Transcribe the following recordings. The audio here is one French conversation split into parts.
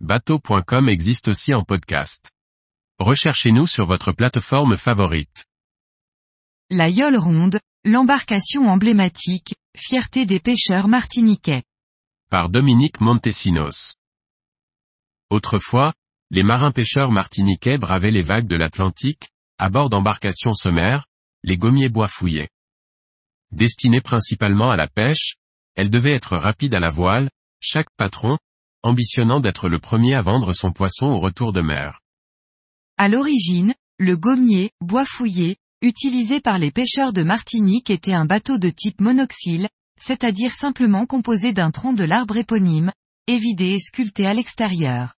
bateau.com existe aussi en podcast. Recherchez-nous sur votre plateforme favorite. La yole ronde, l'embarcation emblématique, fierté des pêcheurs martiniquais. Par Dominique Montesinos. Autrefois, les marins pêcheurs martiniquais bravaient les vagues de l'Atlantique, à bord d'embarcations sommaires, les gommiers bois fouillés. Destinées principalement à la pêche, elles devaient être rapides à la voile, chaque patron, ambitionnant d'être le premier à vendre son poisson au retour de mer. À l'origine, le gommier, bois fouillé, utilisé par les pêcheurs de Martinique était un bateau de type monoxyle, c'est-à-dire simplement composé d'un tronc de l'arbre éponyme, évidé et sculpté à l'extérieur.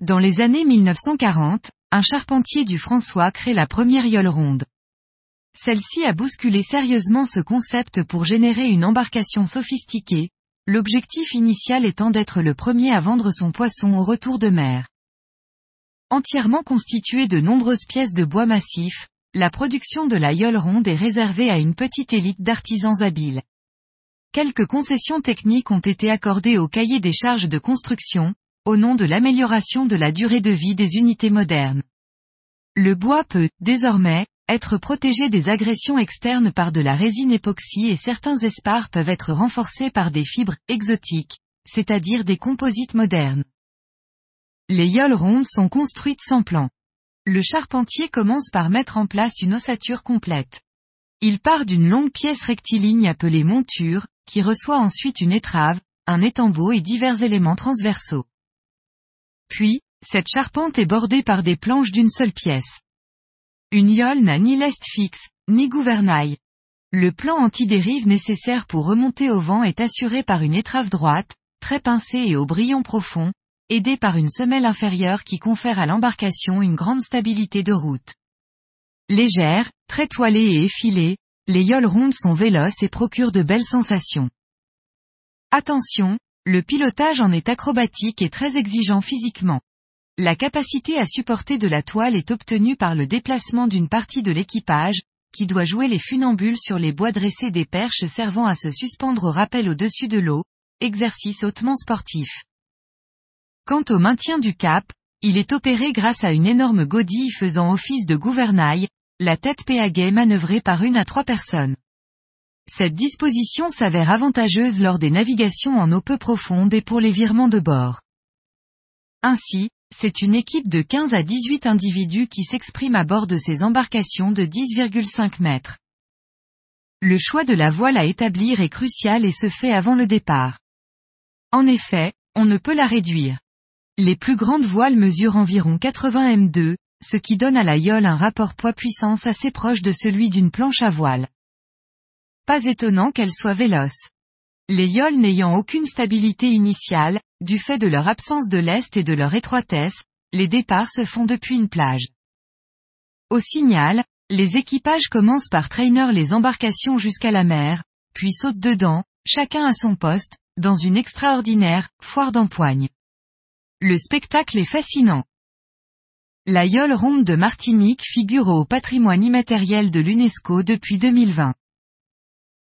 Dans les années 1940, un charpentier du François crée la première yole ronde. Celle-ci a bousculé sérieusement ce concept pour générer une embarcation sophistiquée, l'objectif initial étant d'être le premier à vendre son poisson au retour de mer. Entièrement constituée de nombreuses pièces de bois massif, la production de la yole ronde est réservée à une petite élite d'artisans habiles. Quelques concessions techniques ont été accordées au cahier des charges de construction, au nom de l'amélioration de la durée de vie des unités modernes. Le bois peut, désormais, être protégé des agressions externes par de la résine époxy et certains espars peuvent être renforcés par des fibres exotiques, c'est-à-dire des composites modernes. Les yoles rondes sont construites sans plan. Le charpentier commence par mettre en place une ossature complète. Il part d'une longue pièce rectiligne appelée monture, qui reçoit ensuite une étrave, un étambeau et divers éléments transversaux. Puis, cette charpente est bordée par des planches d'une seule pièce. Une yole n'a ni lest fixe, ni gouvernail. Le plan anti-dérive nécessaire pour remonter au vent est assuré par une étrave droite, très pincée et au brillon profond, aidée par une semelle inférieure qui confère à l'embarcation une grande stabilité de route. Légère, très toilée et effilée, les yoles rondes sont véloces et procurent de belles sensations. Attention, le pilotage en est acrobatique et très exigeant physiquement. La capacité à supporter de la toile est obtenue par le déplacement d'une partie de l'équipage, qui doit jouer les funambules sur les bois dressés des perches servant à se suspendre au rappel au-dessus de l'eau, exercice hautement sportif. Quant au maintien du cap, il est opéré grâce à une énorme godille faisant office de gouvernail, la tête péaguet manœuvrée par une à trois personnes. Cette disposition s'avère avantageuse lors des navigations en eau peu profonde et pour les virements de bord. Ainsi, c'est une équipe de 15 à 18 individus qui s'expriment à bord de ces embarcations de 10,5 mètres. Le choix de la voile à établir est crucial et se fait avant le départ. En effet, on ne peut la réduire. Les plus grandes voiles mesurent environ 80 m2, ce qui donne à la yole un rapport poids-puissance assez proche de celui d'une planche à voile. Pas étonnant qu'elle soit véloce. Les yoles n'ayant aucune stabilité initiale, du fait de leur absence de lest et de leur étroitesse, les départs se font depuis une plage. Au signal, les équipages commencent par trainer les embarcations jusqu'à la mer, puis sautent dedans, chacun à son poste, dans une extraordinaire foire d'empoigne. Le spectacle est fascinant. La yole ronde de Martinique figure au patrimoine immatériel de l'UNESCO depuis 2020.